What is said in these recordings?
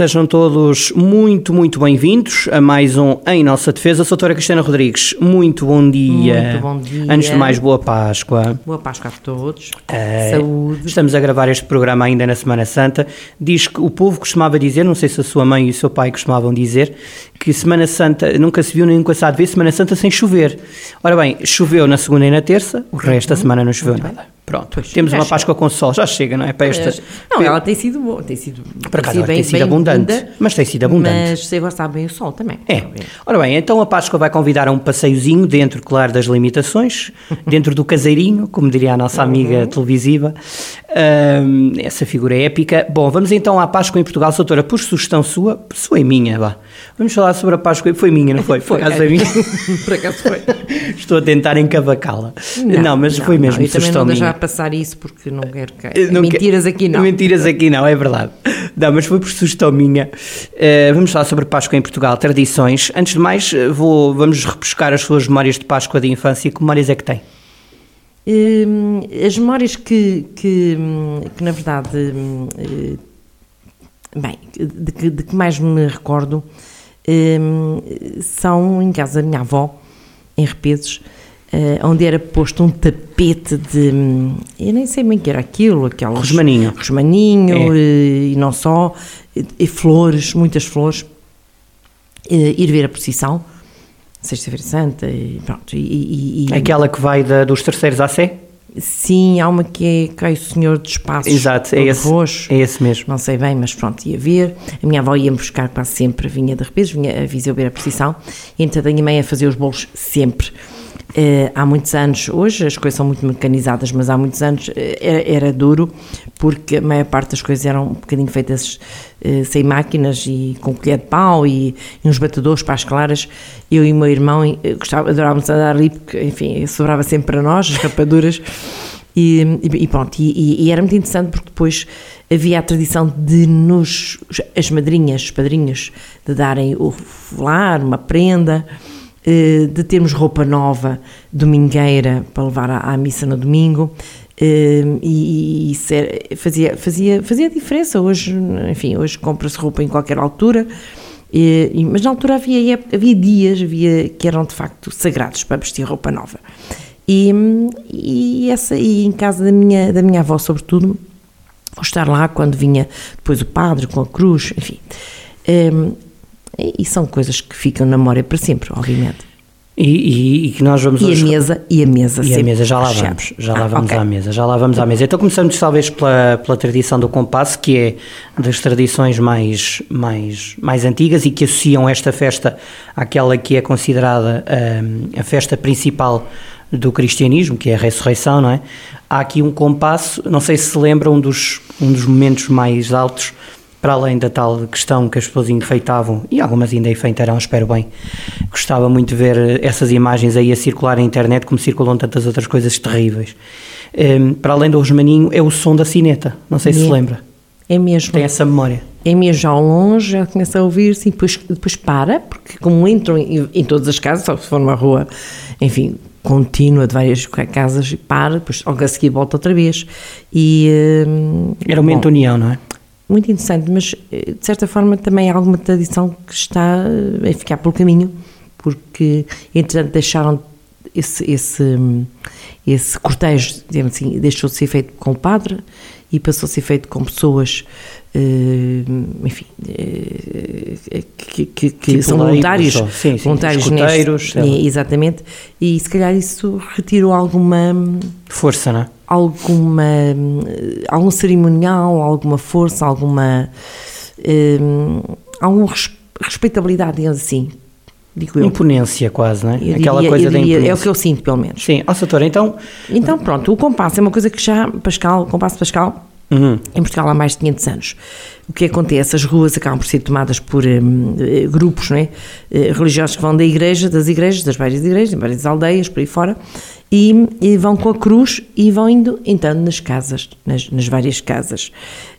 Sejam todos muito, muito bem-vindos a mais um Em Nossa Defesa. Doutora Cristina Rodrigues, muito bom dia. Muito bom dia. Antes de mais, boa Páscoa. Boa Páscoa a todos. É, Saúde. Estamos a gravar este programa ainda na Semana Santa. Diz que o povo costumava dizer, não sei se a sua mãe e o seu pai costumavam dizer, que Semana Santa nunca se viu nem nunca se há de ver Semana Santa sem chover. Ora bem, choveu na segunda e na terça, o resto da semana não choveu nada. Pronto, temos já uma chega. Páscoa com sol, já chega, não é? Para esta, Não, para- ela tem sido boa, tem sido, Por acaso, sido ela tem sido abundante, mas tem sido abundante. Mas você gosta bem o sol também. É. Ora bem, então a Páscoa vai convidar a um passeiozinho dentro, claro, das limitações, dentro do caseirinho, como diria a nossa amiga televisiva, Ahm, essa figura é épica. Bom, vamos então à Páscoa em Portugal, doutora, por sugestão sua, sua e minha, vá. Vamos falar sobre a Páscoa, foi minha, não foi? Por Foi, acaso é. minha. Por acaso foi. Estou a tentar encavacá-la. Não, mas foi mesmo não, eu também sugestão não minha. deixar passar isso porque não quero que... Não Mentiras aqui não. Mentiras aqui não, é verdade. Não, mas foi por sugestão minha. Eh, vamos falar sobre Páscoa em Portugal, tradições. Antes de mais, eh, vou, vamos repescar as suas memórias de Páscoa de infância. Que memórias é que tem? Hum, as memórias que, que, que, na verdade, eh, bem, de que, de que mais me recordo hum, são em casa da minha avó, em Repeses, eh, onde era posto um tapete de. Eu nem sei bem que era aquilo, aquelas. Rosmaninho. Rosmaninho, É. eh, e não só, e, flores, muitas flores. Ir ver a procissão, Sexta-feira Santa, e pronto. E, e- e- Aquela que vai da- dos terceiros à Sé? Sim, há uma que é Cai o Senhor dos Passos. Exato, é esse, roxo. é esse mesmo. Não sei bem, mas pronto, ia ver. A minha avó ia-me buscar quase sempre, vinha de repente, vinha a Viseu ver a precisão. Então a minha mãe a fazer os bolos sempre. Eh, há muitos anos, hoje as coisas são muito mecanizadas, mas há muitos anos eh, era, era duro, porque a maior parte das coisas eram um bocadinho feitas eh, sem máquinas e com colher de pau e, e uns batedores para as claras. Eu e o meu irmão gostava, adorávamos andar ali, porque, enfim, sobrava sempre para nós as rapaduras. E, e- pronto, e, e- era muito interessante porque depois havia a tradição de nos, as madrinhas, os padrinhos, de darem o folar, uma prenda, de termos roupa nova, domingueira, para levar à, à missa no domingo, eh, e, e era- fazia, fazia, fazia diferença. Hoje, enfim, hoje compra-se roupa em qualquer altura, e- e- mas na altura havia, ép- havia dias havia, que eram de facto sagrados para vestir roupa nova. E, e, essa, e em casa da minha, da minha avó, sobretudo, vou estar lá quando vinha depois o padre com a cruz, enfim. E e são coisas que ficam na memória para sempre, obviamente. E, e- e que nós vamos E a hoje- mesa, e a mesa E a mesa, já lá vamos, já lá Ah, vamos ok. à mesa, já lá vamos à mesa. Então começamos talvez pela, pela tradição do compasso, que é das tradições mais, mais, mais antigas e que associam esta festa àquela que é considerada hum, a festa principal do cristianismo, que é a ressurreição, não é? Há aqui um compasso, não sei se se lembra, um dos, um dos momentos mais altos, para além da tal questão que as pessoas enfeitavam, e algumas ainda enfeitarão, espero bem, gostava muito de ver eh, essas imagens aí a circular na internet, como circulam tantas outras coisas terríveis. Hum, para além do rosmaninho, é o som da sineta, não sei se se É. lembra, É mesmo. tem essa memória. É mesmo já ao longe, já começa a ouvir, assim, depois, depois para, porque como entram em, em todas as casas, só se for numa rua, enfim, contínua de várias casas, para, depois logo a seguir volta outra vez. E, hum, Era uma bom, entonião, não é? Muito interessante, mas eh, de certa forma também há alguma tradição que está eh, a ficar pelo caminho, porque entretanto deixaram esse, esse, esse cortejo, digamos assim, deixou de ser feito com o padre e passou a ser feito com pessoas, eh, enfim, eh, que, que- que Tipo são voluntários, sim, sim, voluntários escuteiros, neste- exatamente, e se calhar isso retirou alguma Força, não é? alguma algum cerimonial, alguma força, alguma hum, alguma res- respeitabilidade, digamos assim, digo eu. Imponência quase, não é? Eu Aquela diria- coisa da imponência. é o que eu sinto, pelo menos. Sim, ó doutora, então... Então, pronto, o compasso é uma coisa que já, Pascal, o compasso Pascal, Uhum. em Portugal há mais de 500 anos. O que acontece? As ruas acabam por ser tomadas por hum, eh, grupos não é? Eh, religiosos que vão da igreja, das igrejas, das várias igrejas, de várias aldeias, por aí fora, e, e vão com a cruz e vão indo entrando nas casas, nas, nas várias casas,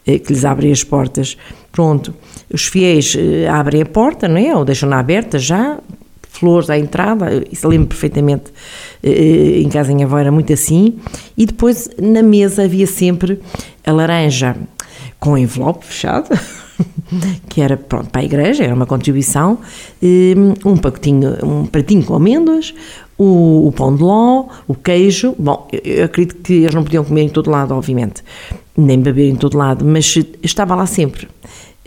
eh, que lhes abrem as portas. Pronto, os fiéis eh, abrem a porta, não é? Ou deixam-na aberta já, flores à entrada, isso lembro perfeitamente, em casa em avó era muito assim, e depois na mesa havia sempre a laranja com envelope fechado, que era pronto para a igreja, era uma contribuição, um pacotinho, um pratinho com amêndoas, o, o, pão de ló, o queijo. Bom, eu acredito que eles não podiam comer em todo lado, obviamente, nem beber em todo lado, mas estava lá sempre.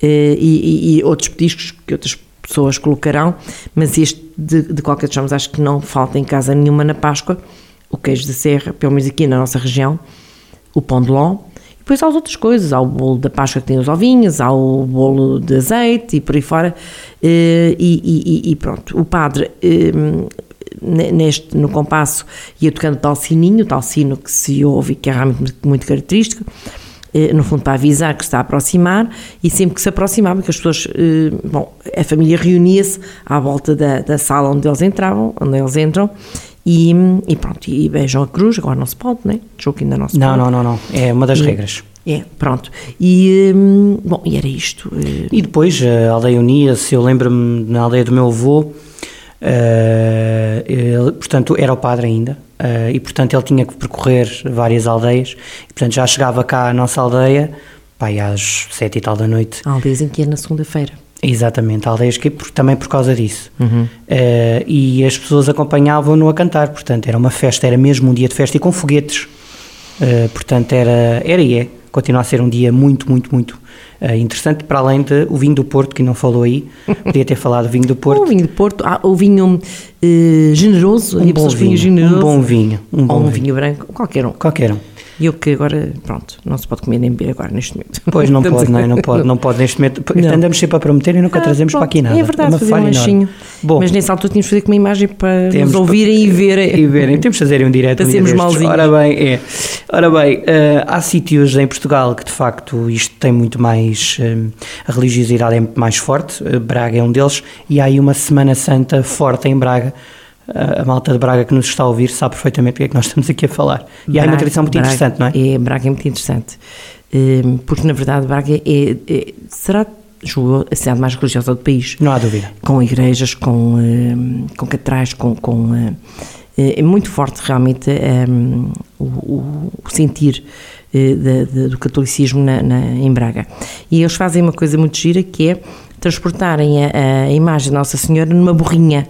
E, e, e outros petiscos que outras pessoas colocarão, mas este, de, de qualquer forma, acho que não falta em casa nenhuma na Páscoa. O queijo de serra, pelo menos aqui na nossa região, o pão de ló, depois há as outras coisas, há o bolo da Páscoa que tem os ovinhos, há o bolo de azeite e por aí fora. E, e, e pronto, o padre, neste, no compasso, ia tocando tal sininho, tal sino que se ouve e que é realmente muito característico no fundo para avisar que se está a aproximar e sempre que se aproximava, que as pessoas, bom, a família reunia-se à volta da, da, sala onde eles entravam, onde eles entram e, e pronto, e beijam a cruz, agora não se pode, né? Jogo ainda não se não, pode. Não, não, não, é uma das e, regras. É, pronto. E, hum, bom, e era isto. E depois a aldeia unia-se, eu lembro-me na aldeia do meu avô, uh, ele, portanto, era o padre ainda, uh, e portanto ele tinha que percorrer várias aldeias, e portanto já chegava cá à nossa aldeia, pai, às sete e tal da noite. Aldeias em que é na segunda-feira. Exatamente, aldeias que também por causa disso. Uhum. Uh, e as pessoas acompanhavam-no a cantar, portanto era uma festa, era mesmo um dia de festa e com foguetes. Uh, portanto era, era e é, continua a ser um dia muito, muito, muito uh, interessante, para além de o vinho do Porto, que não falou aí, podia ter falado do vinho do Porto. O vinho do Porto, ah, o vinho generoso, um bom vinho, generoso, um bom vinho. Um bom ou um vinho. vinho branco, qualquer um. Qualquer um. E eu que agora, pronto, não se pode comer nem beber agora neste momento. Pois não pode, não, é? não pode, não pode neste momento. Não. Andamos sempre a prometer e nunca ah, trazemos pronto, para aqui nada. É verdade, é fazer um lanchinho. Bom, Mas nessa altura tínhamos de fazer com uma imagem para nos ouvirem e verem. E verem. Temos de fazer um direto. Para sermos malzinhos. Ora bem, é. Ora bem, uh, há sítios em Portugal que de facto isto tem muito mais. Uh, a religiosidade é muito mais forte. Uh, Braga é um deles. E há aí uma Semana Santa forte em Braga a malta de Braga que nos está a ouvir sabe perfeitamente o que é que nós estamos aqui a falar. E Braga, há uma tradição muito Braga, interessante, não é? É, Braga é muito interessante. Hum, porque, na verdade, Braga é, é será julgo, a cidade mais religiosa do país. Não há dúvida. Com igrejas, com, hum, com catedrais, com, com hum, é muito forte realmente um, o, o, sentir do catolicismo na, na, em Braga. E eles fazem uma coisa muito gira que é transportarem a, a imagem de Nossa Senhora numa borrinha.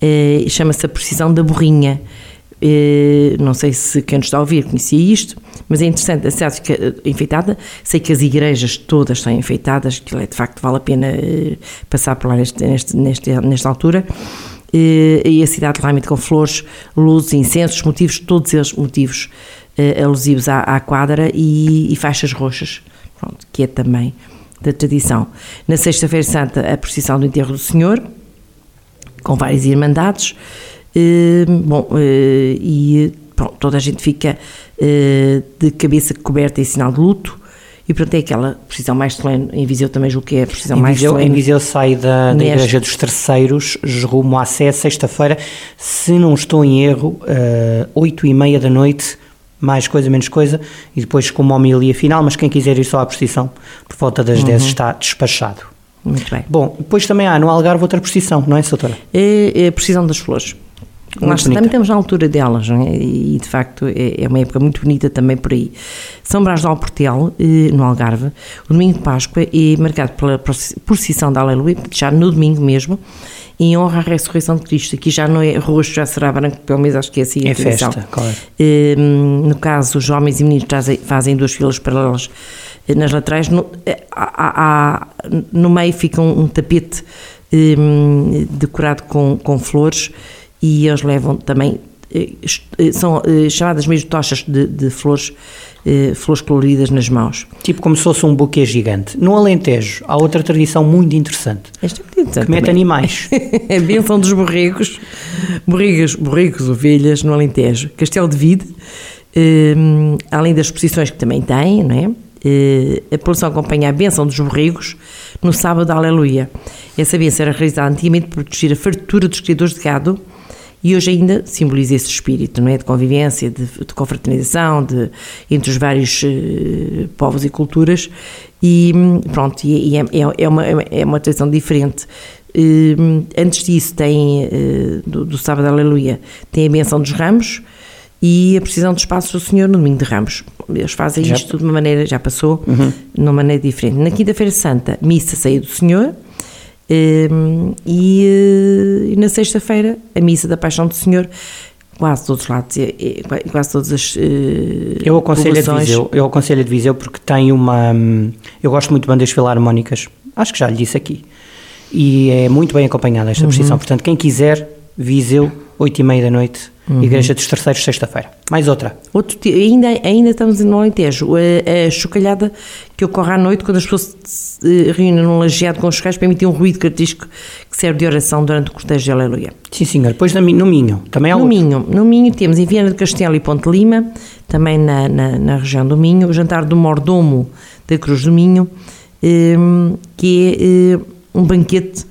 Eh, chama-se a precisão da borrinha. Eh, não sei se quem nos está a ouvir conhecia isto, mas é interessante, a cidade fica eh, enfeitada. Sei que as igrejas todas estão enfeitadas, que é, de facto vale a pena passar por lá neste, neste, neste nesta altura. E a cidade realmente com flores, luzes, incensos, motivos, todos eles motivos alusivos à, à quadra e, e, faixas roxas, pronto, que é também da tradição. Na Sexta-feira Santa, a procissão do enterro do Senhor, com várias irmandades. Eh, bom, eh, e pronto, toda a gente fica eh, de cabeça coberta em sinal de luto. E pronto, é aquela precisão mais solene. Em Viseu também julgo que é a precisão em mais Viseu, solene. Em Viseu sai da, da Igreja dos Terceiros, rumo à Sé, sexta-feira, se não estou em erro, oito e meia da noite, mais coisa, menos coisa, e depois com uma homilia final, mas quem quiser ir só à procissão, por volta das uhum. 10 está despachado. Muito bem. Bom, depois também há no Algarve outra precisão, não é, doutora? É, é a precisão das flores. Nós também estamos na altura delas, é? e de facto é, é uma época muito bonita também por aí. São Brás do Alportel, eh, no Algarve, o domingo de Páscoa é marcado pela procissão da Aleluia, já no domingo mesmo, em honra à ressurreição de Cristo. Aqui já não é roxo, já será branco, pelo menos acho que é assim a É festa, claro. No caso, os homens e meninos fazem duas filas paralelas nas laterais, no, eh, há, há, no meio fica um, um tapete um, decorado com, com flores e eles levam também, eh, eh, são chamadas mesmo tochas de, de flores, flores coloridas nas mãos. Tipo como se fosse um buquê gigante. No Alentejo há outra tradição muito interessante. Esta é muito interessante que mete animais. a bênção dos borregos, borregos, borregos, ovelhas no Alentejo. Castelo de Vide, um, além das exposições que também tem, não é? Eh, a população acompanha a bênção dos borregos no sábado da Aleluia. Essa bênção era realizada antigamente para proteger a fartura dos criadores de gado e hoje ainda simboliza esse espírito, não é? De convivência, de, de confraternização, de, entre os vários uh, povos e culturas, e pronto, e, e é, é, é, uma, é uma tradição diferente. Uh, antes disso tem, do, do sábado aleluia, tem a benção dos ramos, e a precisão do espaço do Senhor no domingo de Ramos. Eles fazem já. isto de uma maneira, já passou, uhum. de uma maneira diferente. Na Quinta-feira Santa, missa saída do Senhor, um, e, eh, e, na sexta-feira, a missa da Paixão do Senhor, quase todos os lados, quase todas as uh, eu aconselho a Viseu, Eu aconselho a de Viseu porque tem uma... Hum, eu gosto muito de bandas filarmónicas, acho que já lhe disse aqui, e é muito bem acompanhada esta uhum. Portanto, quem quiser, Viseu, oito e meia da noite, Uhum. Igreja dos Terceiros, sexta-feira. Mais outra. Outro, ainda, ainda estamos no Alentejo. A, a chocalhada que ocorre à noite, quando as pessoas se reúnem num lajeado com os chocalhos, para emitir um ruído característico que serve de oração durante o cortejo de Aleluia. Sim, senhor. Depois no Minho, também há no outro. Minho. No Minho temos em Viana de Castelo e Ponte Lima, também na, na, na região do Minho, o jantar do Mordomo da Cruz do Minho, ehm, que é eh, um banquete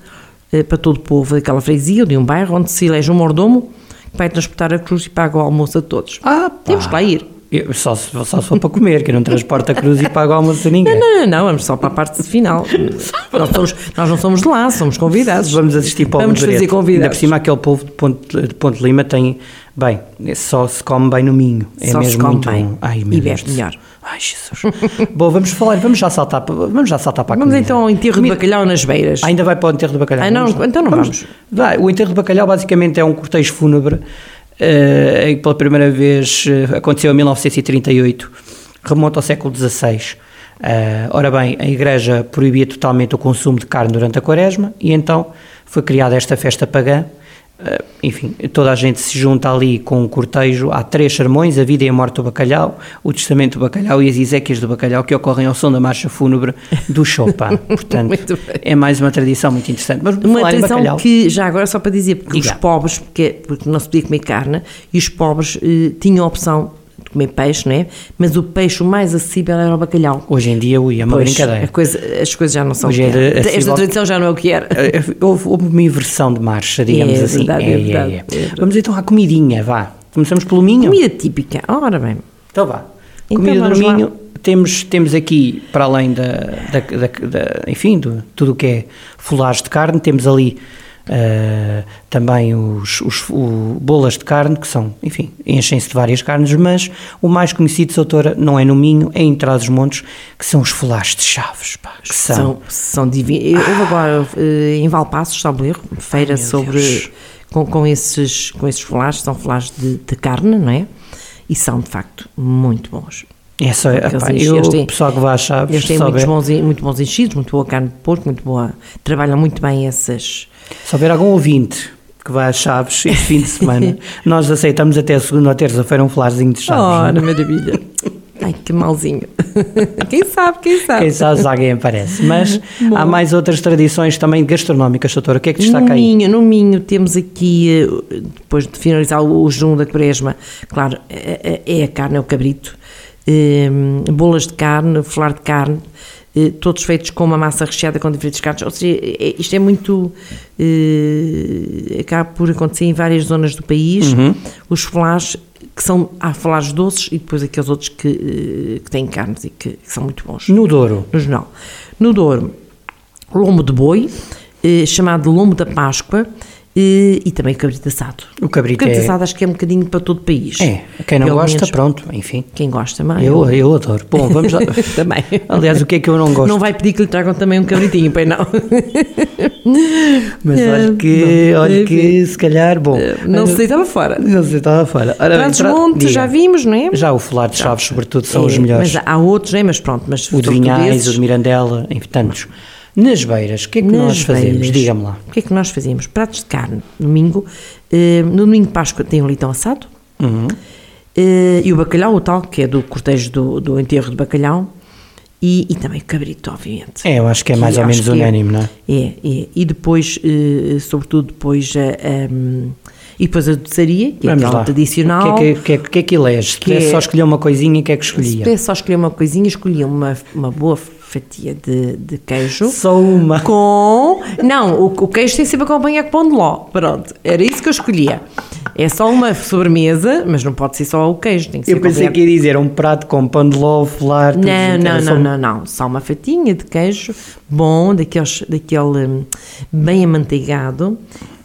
eh, para todo o povo daquela freguesia ou de um bairro, onde se elege um mordomo vai transportar a cruz e paga o almoço a todos. Ah, pá. Temos que lá ir. Eu, só, só se for para comer, que eu não transporto a cruz e pago o almoço a ninguém. Não, não, não, vamos só para a parte final. nós, somos, nós não somos de lá, somos convidados. Vamos assistir para o Vamos fazer convidados. Ainda por cima, aquele povo de Ponte, de Ponte Lima tem. Bem, só se come bem no Minho. É só mesmo se come muito bem. bom. Ai, e bebe melhor. Ai, Jesus. Bom, vamos falar, vamos já saltar, vamos já saltar para a Vamos comida. então ao enterro Comida- de bacalhau nas beiras. Ainda vai para o enterro do bacalhau? Ah, não, Vamos então não vamos. Vai, o enterro do bacalhau basicamente é um cortejo fúnebre que pela primeira vez eh, aconteceu em 1938, remonta ao século XVI. Eh, ora bem, a Igreja proibia totalmente o consumo de carne durante a quaresma e então foi criada esta festa pagã. Eh, enfim, toda a gente se junta ali com um cortejo. Há três sermões: a vida e a morte do bacalhau, o testamento do bacalhau e as Ezequias do bacalhau, que ocorrem ao som da marcha fúnebre do Chopin. Portanto, é mais uma tradição muito interessante. Mas Uma atenção bacalhau, que, já agora, só para dizer, porque Diga. os pobres, porque, porque não se podia comer carne, e os pobres eh, tinham a opção de comer peixe, não é? Mas o peixe mais acessível era o bacalhau. hoje em dia, ui, é uma Pois, brincadeira. coisa- as coisas já não são Hoje o é que era. de- Esta tradição já não é o que era. Eh, Houve, houve uma inversão de marcha, digamos É assim. verdade, é verdade, é verdade. Vamos então à comidinha, vá. Começamos pelo Minho? Comida típica. Ora bem. Então vá. Então Comida do lá. Minho. Temos, temos aqui, para além da, da, da- da- enfim, do, tudo o que é folagem de carne, temos ali eh, também os, os o- bolas de carne, que são, enfim, enchem-se de várias carnes, mas o mais conhecido, doutora, não é no Minho, é em Trás-os-Montes, que são os folares de chaves, pá, que são... São, são divinos. Houve agora eh, em Valpassos, salvo erro, feira Ai, sobre. Deus. Com, com, esses, com esses folares, são folares de, de carne, não é? E são, de facto, muito bons. É só, epá, eu, o pessoal que vai às chaves, Eles têm muitos bons, muito bons enchidos, muito boa carne de porco, muito boa. Trabalham muito bem essas. Se houver algum ouvinte que vai às Chaves este fim de semana, nós aceitamos até a segunda ou terça-feira um flarzinho de Chaves. Ora, maravilha! Ai, que malzinho! Quem sabe, quem sabe? Quem sabe se alguém aparece. Mas há mais outras tradições também gastronómicas, doutora. O que é que destaca no aí? Minho, no Minho temos aqui, eh, depois de finalizar o o jejum da quaresma, claro, é é a carne, é o cabrito, eh, bolas de carne, folar de carne, eh, todos feitos com uma massa recheada com diferentes carnes, ou seja, é- isto é muito, eh, acaba por acontecer em várias zonas do país, Uhum. os folares que são, há folares doces e depois aqueles outros que, eh, que têm carnes e que, que são muito bons No Douro. no jornal. No Douro, lombo de boi, eh, chamado lombo da Páscoa, eh, e também cabrito assado. O cabrito O cabrito é- assado acho que é um bocadinho para todo o país. É, quem não gosta, menos pronto, enfim. Quem gosta mais. Eu, eu adoro. Bom, vamos lá. também. Aliás, o que é que eu não gosto? Não vai pedir que lhe tragam também um cabritinho, pois não. Mas olha que, bom, olha enfim. que se calhar, bom. Não sei, estava fora. Não sei, estava fora. Ora bem, Trás tra- Monte, diga. já vimos, não é? Já o folar de Chaves, sobretudo, são os É, melhores. Mas há outros, não é? Mas pronto, mas O de Vinhais, o de Mirandela, enfim, tantos. Nas beiras, o que é que Nas nós fazemos? Diga-me lá. O que é que nós fazemos? Pratos de carne, domingo. eh, no domingo de Páscoa tem o leitão assado. Uhum. eh, e o bacalhau, o tal, que é do cortejo do, do enterro de bacalhau. E, e também o cabrito, obviamente. É, eu acho que é mais ou acho menos que é. unânime, não é? É, é. E depois, eh, sobretudo, depois a. a- e depois a doçaria, que é Vamos aquela lá. tradicional. O que é que, que, é, que- que é que elege? Se Que pudesse é- só escolher uma coisinha, o que é que Se escolhia? pudesse só escolher uma coisinha, escolhia uma, uma boa fatia de, de queijo. Só uma. Com. Não, o, o queijo tem sempre acompanhar com pão de ló. Pronto, era isso que eu escolhia. é só uma sobremesa, mas não pode ser só o queijo, tem que Eu pensei que ia dizer um prato com pão de love, lar, tudo Não, não, não, não, não. Só uma fatinha de queijo bom, daqueles, daquele hum, bem amanteigado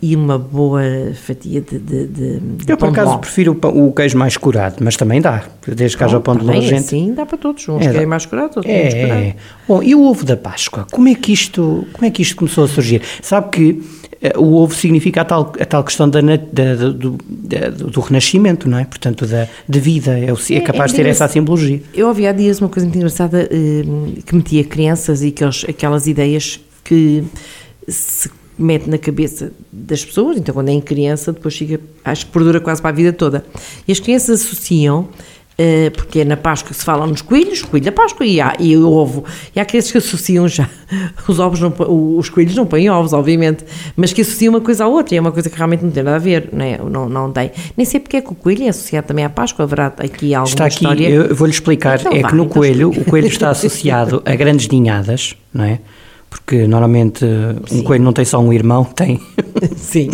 e uma boa fatia de, de, de, Eu, por acaso, prefiro o, o queijo mais curado, mas também dá. Desde que haja o pão de love, gente. Assim dá para todos. Uns É, querem dá. mais curado, outros É, curado. é. Bom, e o ovo da Páscoa? Como é que isto, como é que isto começou a surgir? Sabe que eh, o ovo significa a tal, a tal questão da, da- do, da- do renascimento, não é? Portanto, da, de vida. É, o- é É, capaz é de ter essa simbologia. Eu ouvi há dias uma coisa muito engraçada hum, que metia crianças e aqueles, aquelas ideias que se mete na cabeça das pessoas, então quando é em criança, depois fica, acho que perdura quase para a vida toda. E as crianças associam, eh, porque é na Páscoa que se fala nos coelhos, coelho da Páscoa e, há, e o ovo. E há crianças que associam já, os ovos não, os coelhos não põem ovos, obviamente, mas que associam uma coisa à outra, e é uma coisa que realmente não tem nada a ver, não, é? não, não tem. Nem sei porque é que o coelho é associado também à Páscoa, haverá aqui alguma Está aqui, história. eu vou-lhe explicar, Então é vá, que no então coelho, o coelho está associado a grandes ninhadas, não é? Porque normalmente eh, um Sim. coelho não tem só um irmão, tem, Sim.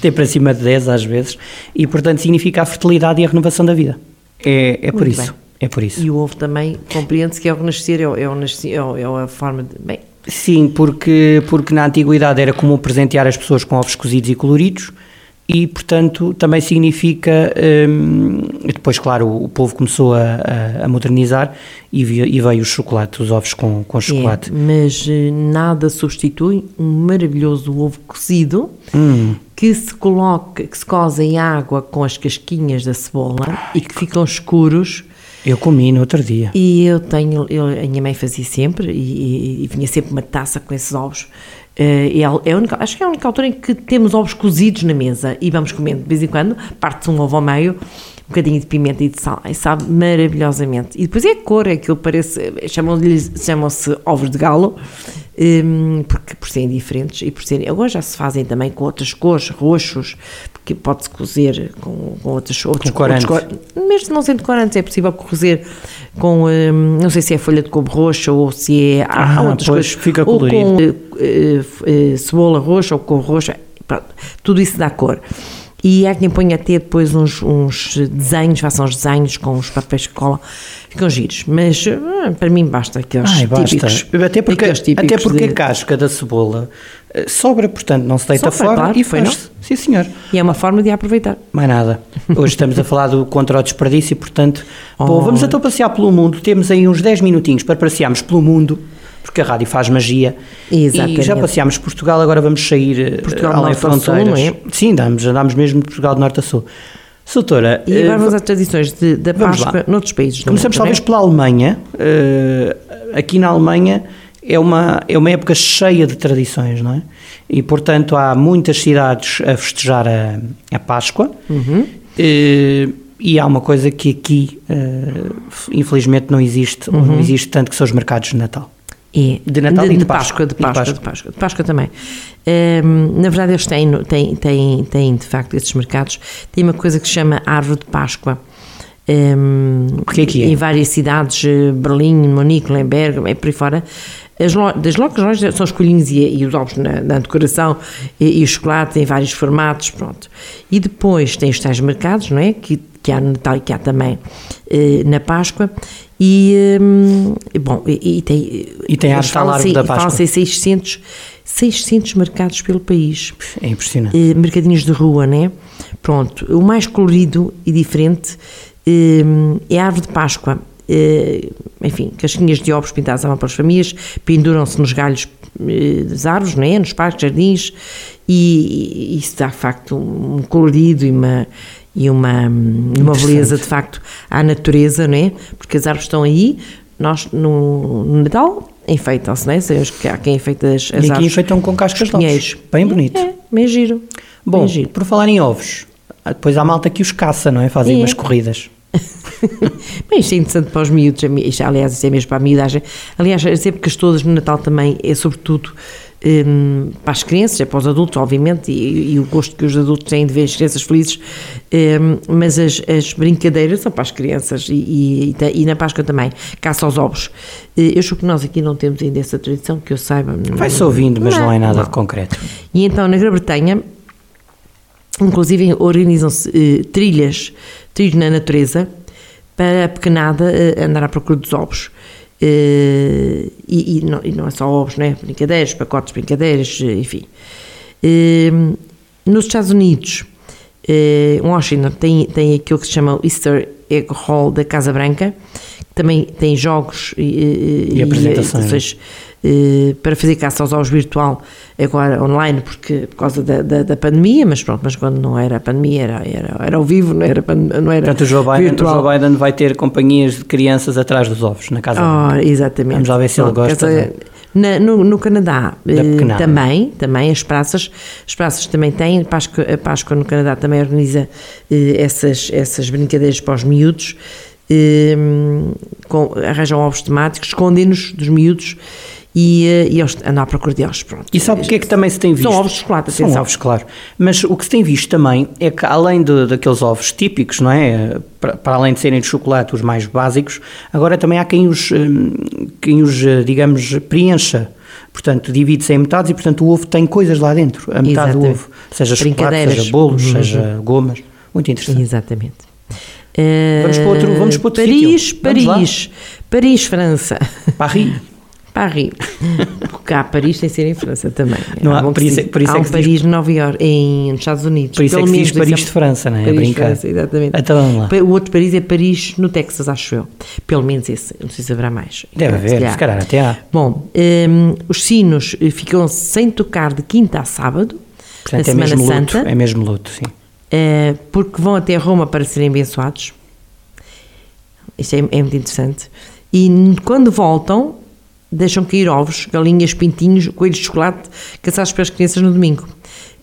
tem para cima de 10 às vezes, e portanto significa a fertilidade e a renovação da vida. É, é por Muito isso. bem. É por isso. E o ovo também compreende-se que é o renascer, é, o- é, o é, o- é a forma de. Bem, Sim, porque, porque na antiguidade era comum presentear as pessoas com ovos cozidos e coloridos e, portanto, também significa. hum, depois, claro, o, o povo começou a, a- a modernizar e, vi- e veio o chocolate, os ovos com, com chocolate. é, mas eh, nada substitui um maravilhoso ovo cozido Hum, que se coloca, que se coze em água com as casquinhas da cebola e que ficam escuros. eu comi no outro dia. E eu tenho, eu, a minha mãe fazia sempre e, e- e vinha sempre uma taça com esses ovos. Eh, é é a única- acho que é a única altura em que temos ovos cozidos na mesa e vamos comendo de vez em quando, parte-se um ovo ao meio, um bocadinho de pimenta e de sal, e sabe maravilhosamente. E depois é a cor, é que eu parece, chamam-lhe- chamam-se ovos de galo, hum, porque por serem diferentes e por serem, agora já se fazem também com outras cores, roxos, porque pode-se cozer com, com outros, outros, Com corante. outros mesmo não sendo corantes, é possível cozer com, hum, não sei se é folha de couve roxa ou se é, há, Ah, outras coisas, fica ou com eh, eh, cebola roxa ou couve roxa, pronto, tudo isso dá cor. E há quem ponha até depois uns, uns desenhos, façam uns desenhos com os papéis que colam, ficam giros, mas ah, para mim basta aqueles Ai, basta. típicos. Até porque, até porque de- a casca da cebola eh, sobra, portanto, não se deita Sobra, fora claro, e foi, faz. Sim, senhor. E é uma forma de aproveitar. Mais nada. Hoje estamos a falar do contra o desperdício, portanto, bom, Oh. vamos então passear pelo mundo. Temos aí uns 10 minutinhos para passearmos pelo mundo, porque a rádio faz magia. Exatamente. E já passeámos Portugal, agora vamos sair eh, Portugal além sul, fronteiras. não é? Sim, damos, andamos mesmo de Portugal de norte a sul. Soutora, E eh, agora vamos às tradições de, da. Páscoa noutros países Começamos talvez é? pela Alemanha. Eh, aqui na Alemanha é uma, é uma época cheia de tradições, não é? E, portanto, há muitas cidades a festejar a, a Páscoa. Uhum. Eh, e há uma coisa que aqui, eh, infelizmente, não existe, ou Uhum. não existe tanto, que são os mercados de Natal. É, De Natal e de Páscoa, de Páscoa. De Páscoa, de Páscoa, de Páscoa também. Hum, na verdade, eles têm, têm, têm, têm, de facto, esses mercados, têm uma coisa que se chama Árvore de Páscoa. Hum, O que é que é? Em várias cidades, eh, Berlim, Munique, Lemberg, é por aí fora. As lo- das lojas, lojas são os colhinhos e, e os ovos na, na decoração e, e o chocolate em vários formatos, pronto. E depois tem os tais mercados, não é? Que, que há no Natal e que há também eh, na Páscoa. E, hum, bom, e, e tem... E tem arte à largo da Páscoa. falam-se em 600, 600 mercados pelo país. É impressionante. Eh, mercadinhos de rua, né? Pronto, o mais colorido e diferente eh, é a árvore de Páscoa. Eh, enfim, casquinhas de ovos pintadas à mão para as famílias, penduram-se nos galhos eh, das árvores, né? nos parques, jardins, e, e isso dá de facto um colorido e uma, e uma, uma beleza de facto à natureza, né? porque as árvores estão aí, nós no, no Natal enfeitam-se, né? Sabemos que há quem enfeita as, as e aqui árvores. enfeitam com cascas de ovos. Bem bonito. É, bem giro. Bom, bem giro. por falar em ovos, ah, depois há malta que os caça, não é? Fazem É. umas corridas. Bem, isto é interessante para os miúdos, isto, aliás, isto é mesmo para a miudagem. Aliás, as épocas todas no Natal também é sobretudo hum, para as crianças, é para os adultos, obviamente, e, e o gosto que os adultos têm de ver as crianças felizes, hum, mas as, as brincadeiras são para as crianças e, e, e na Páscoa também, caça aos ovos. Eh, Eu acho que nós aqui não temos ainda essa tradição, que eu saiba. Vai-se ouvindo, mas não, é nada não. de concreto. E então, na Grã-Bretanha, Inclusive organizam-se eh, trilhas, trilhos na natureza, para a pequenada eh, andar à procura dos ovos. Eh, e, e, não, e, não, é só ovos, né? brincadeiras, pacotes de brincadeiras, eh, enfim. Eh, nos Estados Unidos, eh, Washington tem, tem aquilo que se chama o Easter Egg Hall da Casa Branca, que também tem jogos e, e apresentações eh, para fazer caça aos ovos virtual, agora online, porque, por causa da, da, da, pandemia, mas pronto, mas quando não era a pandemia, era, era, era ao vivo, não era, não era Portanto, o Joe, Biden, virtual. o Joe Biden vai ter companhias de crianças atrás dos ovos, na casa oh, Exatamente. Vamos lá ver se ele gosta. Na, no, no, Canadá eh, também, também as praças, as praças também têm, a Páscoa, a Páscoa no Canadá também organiza eh, essas, essas brincadeiras para os miúdos, eh, com, arranjam ovos temáticos, escondem-nos dos miúdos e, eh, e eles andam à procura deles. Pronto. E sabe o que é que também se tem visto? São ovos de chocolate, atenção. São ovos, claro. Mas o que se tem visto também é que, além de, daqueles ovos típicos, não é? Para, para, além de serem de chocolate, os mais básicos, agora também há quem os, hum, quem os eh, digamos, preencha. Portanto, divide-se em metades e, portanto, o ovo tem coisas lá dentro. A metade Exatamente. do ovo, seja chocolate, seja bolos, uhum. seja gomas. Muito interessante. Exatamente. Vamos para outro, vamos para outro Paris, sítio. Paris, Paris, França. Paris. Paris. Porque há Paris sem ser em França também. Não há, por isso, por isso há é um Paris diz, Nova York, em Estados Unidos. Por isso Pelo é que diz Paris de França, não é? Paris Brincar. França, exatamente. Então. O outro Paris é Paris no Texas, acho eu. Pelo menos esse. Não sei se haverá mais. Deve haver, se calhar até há. Bom, um, os sinos eh, ficam sem tocar de quinta a sábado, Portanto, é mesmo Santa. Luto, é mesmo luto, sim. Uh, porque vão até Roma para serem abençoados. Isto é, é muito interessante. E quando voltam, deixam cair ovos, galinhas, pintinhos, coelhos de chocolate caçados pelas crianças no domingo.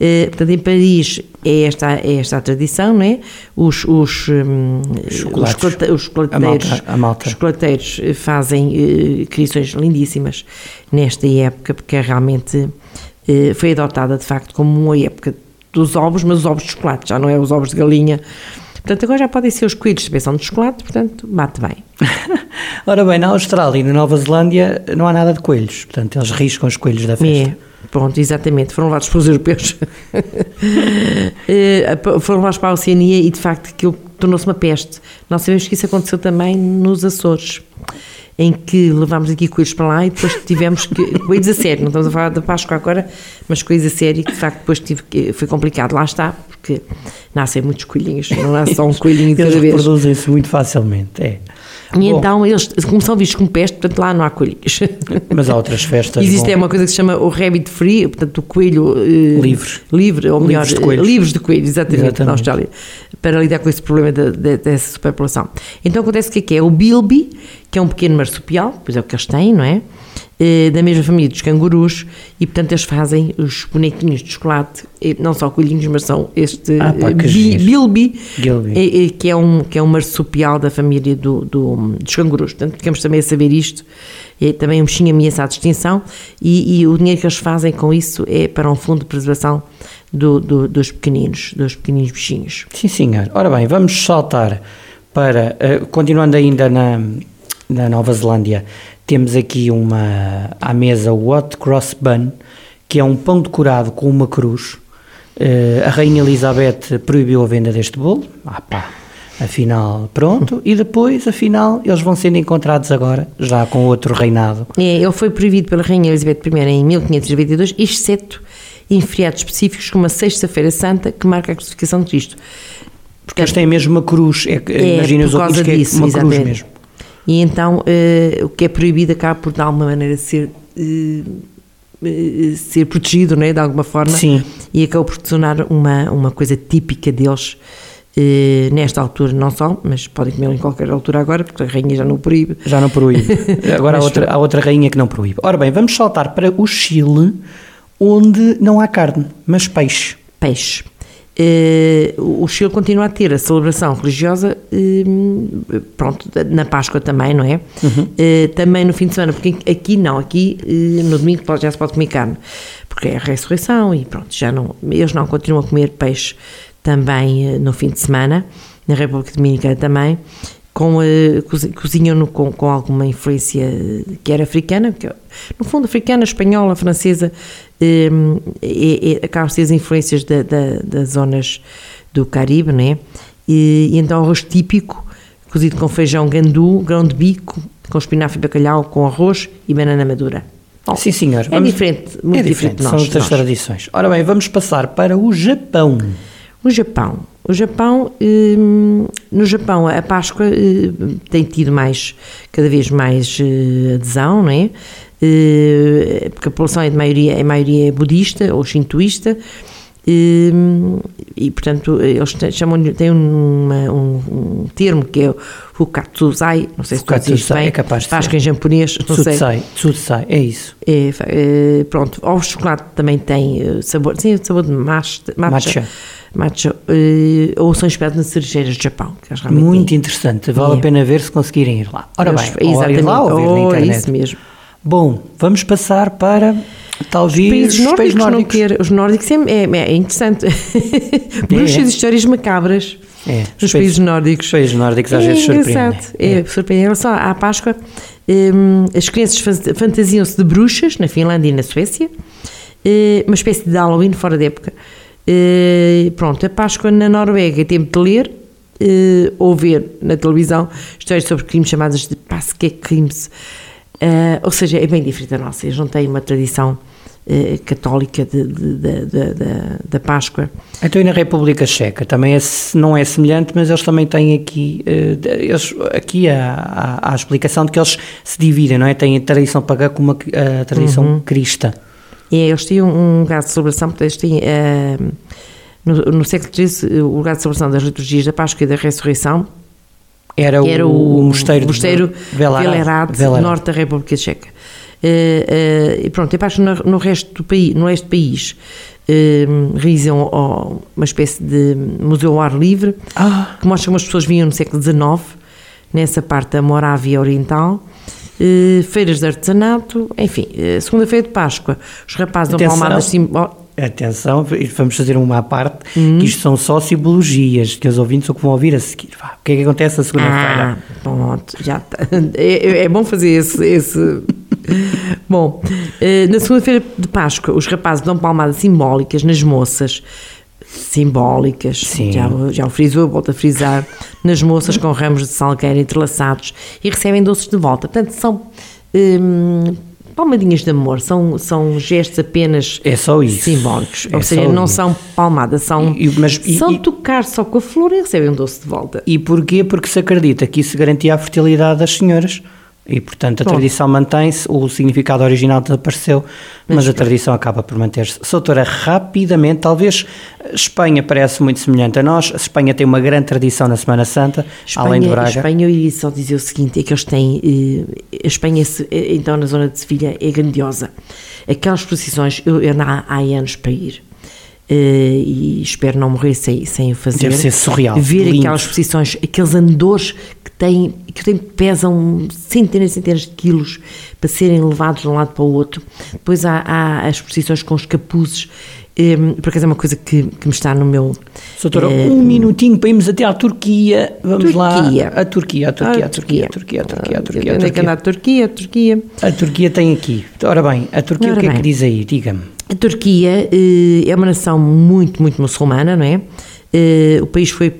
Uh, portanto, em Paris é esta, é esta a tradição, não é? Os, os, um, os, chocolate, os chocolateiros, a malta, a malta. chocolateiros eh, fazem uh, criações lindíssimas nesta época, porque é realmente uh, foi adotada de facto como uma época dos ovos, mas os ovos de chocolate, já não é os ovos de galinha Portanto, agora já podem ser os coelhos de pensão de chocolate, portanto, bate bem. Ora bem, na Austrália e na Nova Zelândia não há nada de coelhos, portanto, eles riscam os coelhos da festa. É, pronto, exatamente, foram levados pelos europeus. Eh, foram levados para a Oceania e, de facto, aquilo tornou-se uma peste. Nós sabemos que isso aconteceu também nos Açores em que levámos aqui coelhos para lá e depois tivemos que. coelhos a sério, não estamos a falar da Páscoa agora, mas coelhos a sério, que de facto depois tive, foi complicado. Lá está, porque nascem muitos coelhinhos, não nasce só um coelhinho de cada vez. Eles reproduzem-se muito facilmente, é. E Bom, então eles, como são vistos com peste, portanto lá não há coelhinhos. Mas há outras festas. Existe é uma coisa que se chama o rabbit free, portanto o coelho uh, livre. livre, ou melhor, livres de coelhos, livres de coelhos exatamente, exatamente, na Austrália, para lidar com esse problema de, de, dessa superpopulação. Então acontece o que é que é? O bilby, que é um pequeno marsupial, pois é o que eles têm, não é? Eh, da mesma família dos cangurus e portanto eles fazem os bonequinhos de chocolate, não só coelhinhos, mas são este ah, pá, bilby, eh, eh, que é um que é um marsupial da família do, do, dos cangurus. Portanto, ficamos também a saber isto. É também um bichinho ameaçado de extinção e, e, o dinheiro que eles fazem com isso é para um fundo de preservação do, do, dos pequeninos, dos pequeninos bichinhos. Sim, senhor. Ora bem, vamos saltar para, uh, continuando ainda na, na Nova Zelândia, temos aqui uma à mesa o Hot Cross Bun, que é um pão decorado com uma cruz. Uh, a Rainha Elizabeth proibiu a venda deste bolo. Ah pá, afinal, pronto. E depois, afinal, eles vão sendo encontrados agora, já com outro reinado. É, ele foi proibido pela Rainha Elizabeth I em 1522, exceto em feriados específicos, como a Sexta-feira Santa, que marca a crucificação de Cristo. Porque eles têm mesmo uma cruz, é, é imagina os outros que é uma exatamente. cruz mesmo e então uh, o que é proibido acaba por de alguma maneira ser uh, ser protegido, não é, de alguma forma, Sim. e acaba por tornar uma, uma coisa típica deles nesta altura, não só, mas podem comer em qualquer altura agora, porque a rainha já não proíbe. Já não proíbe. Agora há, outra, há outra rainha que não proíbe. Ora bem, vamos saltar para o Chile, onde não há carne, mas peixe. Peixe. Uh, o Chile continua a ter a celebração religiosa, uh, pronto, na Páscoa também, não é? Uhum. Uh, também no fim de semana, porque aqui não, aqui no domingo já se pode comer carne, porque é a ressurreição e pronto, já não, eles não continuam a comer peixe também no fim de semana, na República Dominicana também, com a, cozinham-no com, com alguma influência quer africana, que, no fundo africana, espanhola, francesa, um, e, e, acabam ser as influências da, da, das zonas do Caribe, né? E, e então arroz típico, cozido com feijão gandu, grão de bico, com espinafre e bacalhau, com arroz e banana madura. Bom, Sim, senhor. É vamos, diferente, muito é diferente, diferente São outras tradições. Ora bem, vamos passar para o Japão. O Japão. O Japão, hum, no Japão a Páscoa hum, tem tido mais, cada vez mais hum, adesão, não é? Porque a população é de maioria, é maioria budista ou shintoísta, e, e, portanto eles chamam têm uma, um, um, termo que é o Fukatsuzai, não sei se Fukatsuzai, tu bem, é capaz de Páscoa em japonês, não Tsutsai, sei. Tsutsai, é isso. É, é, pronto, de chocolate também tem eh, sabor, sim, sabor de matcha, matcha, matcha ou são esperados nas cerejeiras do Japão. Muito têm. interessante, vale é. a pena ver se conseguirem ir lá. Ora bem, exatamente. ir lá ou ver na oh, internet. isso mesmo. Bom, vamos passar para talvez os países nórdicos. Países nórdicos. Não quer, os nórdicos é, é, é interessante. Bruxas é, e histórias macabras. É, nos países, nórdicos. Os países nórdicos às é vezes surpreendem. É, é. surpreendem. Em relação à Páscoa, um, as crianças fantasiam-se de bruxas na Finlândia e na Suécia, uh, uma espécie de Halloween fora de época. Uh, pronto, a Páscoa na Noruega é tempo de ler uh, ou ver na televisão histórias sobre crimes chamadas de Pasque Crimes. Uh, ou seja, é bem diferente da nossa. Eles não têm uma tradição uh, católica de, de, de, da Páscoa. Então, e na República Checa também é, não é semelhante, mas eles também têm aqui, uh, eles, aqui a, a, a, explicação de que eles se dividem, não é? Têm a tradição pagã com uma, a tradição uhum. cristã. É, eles têm um lugar de celebração, porque eles têm. No, no, século XIII, o lugar de celebração das liturgias da Páscoa e da Ressurreição era, era o, o, mosteiro, mosteiro Velerad, norte da República Checa. Uh, uh, e pronto, depois no, no resto do país, no oeste do país, uh, realizam oh, uma espécie de museu ao ar livre, ah. que mostra como as pessoas vinham no século XIX, nessa parte da Morávia Oriental, uh, feiras de artesanato, enfim, segunda-feira de Páscoa, os rapazes dão palmadas simbólicas Atenção, vamos fazer uma à parte, hum. que isto são só simbologias, que os ouvintes só que vão ouvir a seguir. O que é que acontece na segunda-feira? Ah, pronto, já tá. é, é, bom fazer esse... esse... bom, eh, na segunda-feira de Páscoa, os rapazes dão palmadas simbólicas nas moças, simbólicas, Sim. já, já o frisou, volto a frisar, nas moças com ramos de salgueiro entrelaçados e recebem doces de volta. Portanto, são... Hum, palmadinhas de amor, são, são gestos apenas é só isso. simbólicos. É Ou seja, não isso. são palmadas, são, e, mas, são e, tocar só com a flor e recebem um doce de volta. E porquê? Porque se acredita que isso garantia a fertilidade das senhoras. E, portanto, a Pronto. tradição mantém-se, o significado original desapareceu, mas, mas a tradição acaba por manter-se. Soutora, rapidamente, talvez Espanha parece muito semelhante a nós. A Espanha tem uma grande tradição na Semana Santa, Espanha, além de Braga. Espanha, eu iria só dizer o seguinte: é que eles têm. Eh, a Espanha, eh, então, na zona de Sevilha, é grandiosa. Aquelas procissões, eu, eu há, há anos para ir. Uh, e espero não morrer sem, sem o fazer. Deve ser surreal. Ver lindo. aquelas posições, aqueles andores que têm, que têm, pesam centenas e centenas de quilos para serem levados de um lado para o outro. Depois há, há as posições com os capuzes. Um, ehm, por acaso é uma coisa que, que me está no meu. Doutora, uh, um minutinho para irmos até à Turquia. Vamos Turquia. lá. A Turquia, a Turquia, a Turquia, a Turquia, a Turquia, a Turquia. Onde é que anda a Turquia? A Turquia. A Turquia tem aqui. Ora bem, a Turquia, Ora o que bem. é que diz aí? Diga-me. A Turquia uh, é uma nação muito, muito muçulmana, não é? Uh, o país foi,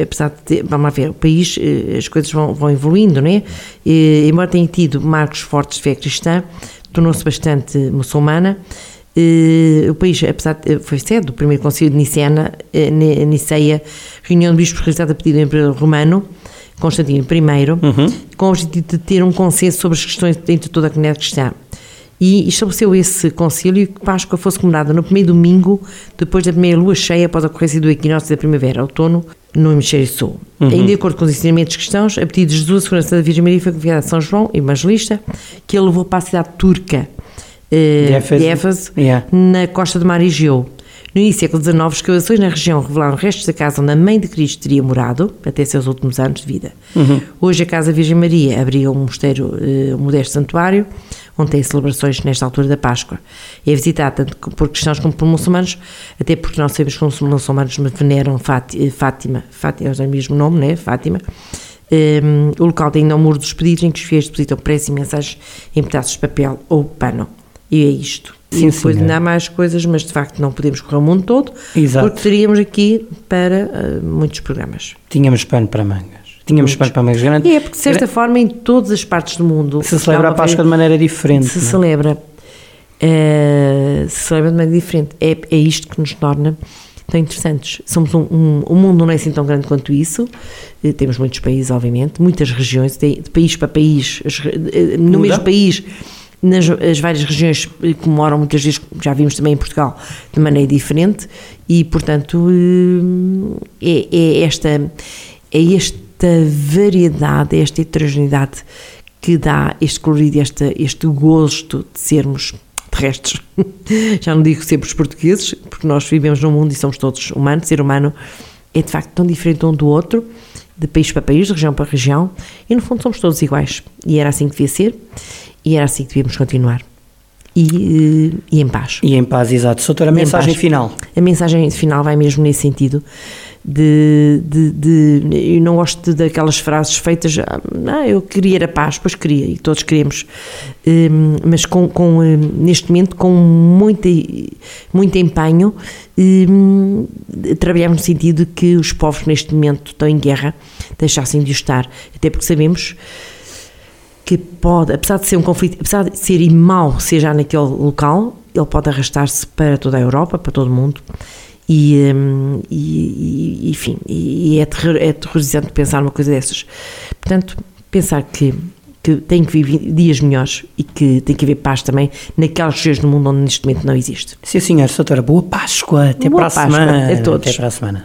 apesar de ter, vamos lá ver, o país, uh, as coisas vão, vão evoluindo, não é? Uh, embora tenha tido marcos fortes de fé cristã, tornou-se bastante muçulmana. o país, apesar de, foi sede do primeiro concílio de Nicena, Niceia, reunião de bispos realizada a pedido do Emperador Romano, Constantino I, uhum. com o objetivo de ter um consenso sobre as questões dentro de toda a comunidade cristã e estabeleceu esse concílio que Páscoa fosse comemorada no primeiro domingo depois da primeira lua cheia após a ocorrência do equinócio da primavera, outono, no hemisfério sul. Uhum. Em de acordo com os ensinamentos cristãos, a pedido de Jesus, a segurança da Virgem Maria foi convidada a São João, evangelista, que ele levou para a cidade turca eh, de Éfeso, yeah. na costa do mar Egeu. No início do século XIX, escavações na região revelaram restos da casa onde a mãe de Cristo teria morado até seus últimos anos de vida. Uhum. Hoje a Casa Virgem Maria abriga um mosteiro, eh, um modesto santuário, onde tem celebrações nesta altura da Páscoa. É visitado tanto por cristãos como por muçulmanos, até porque nós sabemos que os muçulmanos veneram Fátima, Fátima é o mesmo nome, né? Fátima, Um, o local tem ainda o muro dos pedidos em que os fiéis depositam preços e mensagens em pedaços de papel ou pano. E é isto. Sim, e depois ainda há mais coisas, mas de facto não podemos correr o mundo todo, Exato. porque teríamos aqui para uh, muitos programas. Tínhamos pano para mangas. Tínhamos pano para mangas grande. E é porque, de certa forma, em todas as partes do mundo Se celebra a Páscoa de maneira diferente. se não é? celebra, eh, se celebra de maneira diferente. É, é isto que nos torna tão interessantes. Somos um, um, o mundo não é assim tão grande quanto isso. Eh, Temos muitos países, obviamente, muitas regiões, de, de país para país, as no Muda. mesmo país. Nas as várias regiões comemoram muitas vezes, já vimos também em Portugal, de maneira diferente, e portanto eh, é, é esta, é esta variedade, é esta heterogeneidade que dá este colorido, este, este gosto de sermos terrestres. Já não digo sempre os portugueses, porque nós vivemos num mundo e somos todos humanos. Ser humano é de facto tão diferente um do outro, de país para país, de região para região, e no fundo somos todos iguais. E era assim que devia ser, e era assim que devíamos continuar. E, eh, e em paz. E em paz, exato. Soutora, a E em mensagem final. A mensagem final vai mesmo nesse sentido de, de, de- eu não gosto de- daquelas frases feitas ah, eu queria a paz, pois queria e todos queremos Hum, mas com, com, hum, neste momento com muito, muito empenho hum, trabalhamos no sentido de que os povos neste momento estão em guerra deixassem de o estar, até porque sabemos que pode, apesar de ser um conflito, apesar de ser e mau seja naquele local, ele pode arrastar-se para toda a Europa, para todo o mundo. E, hum, e- e- enfim, e é, terror, é terrorizante pensar numa coisa dessas. Portanto, pensar que, que tem que viver dias melhores e que tem que haver paz também naquelas regiões do mundo onde neste momento não existe. Sim, senhor. Soutora, boa Páscoa. Até Boa para a Páscoa semana. a todos. Até para a semana.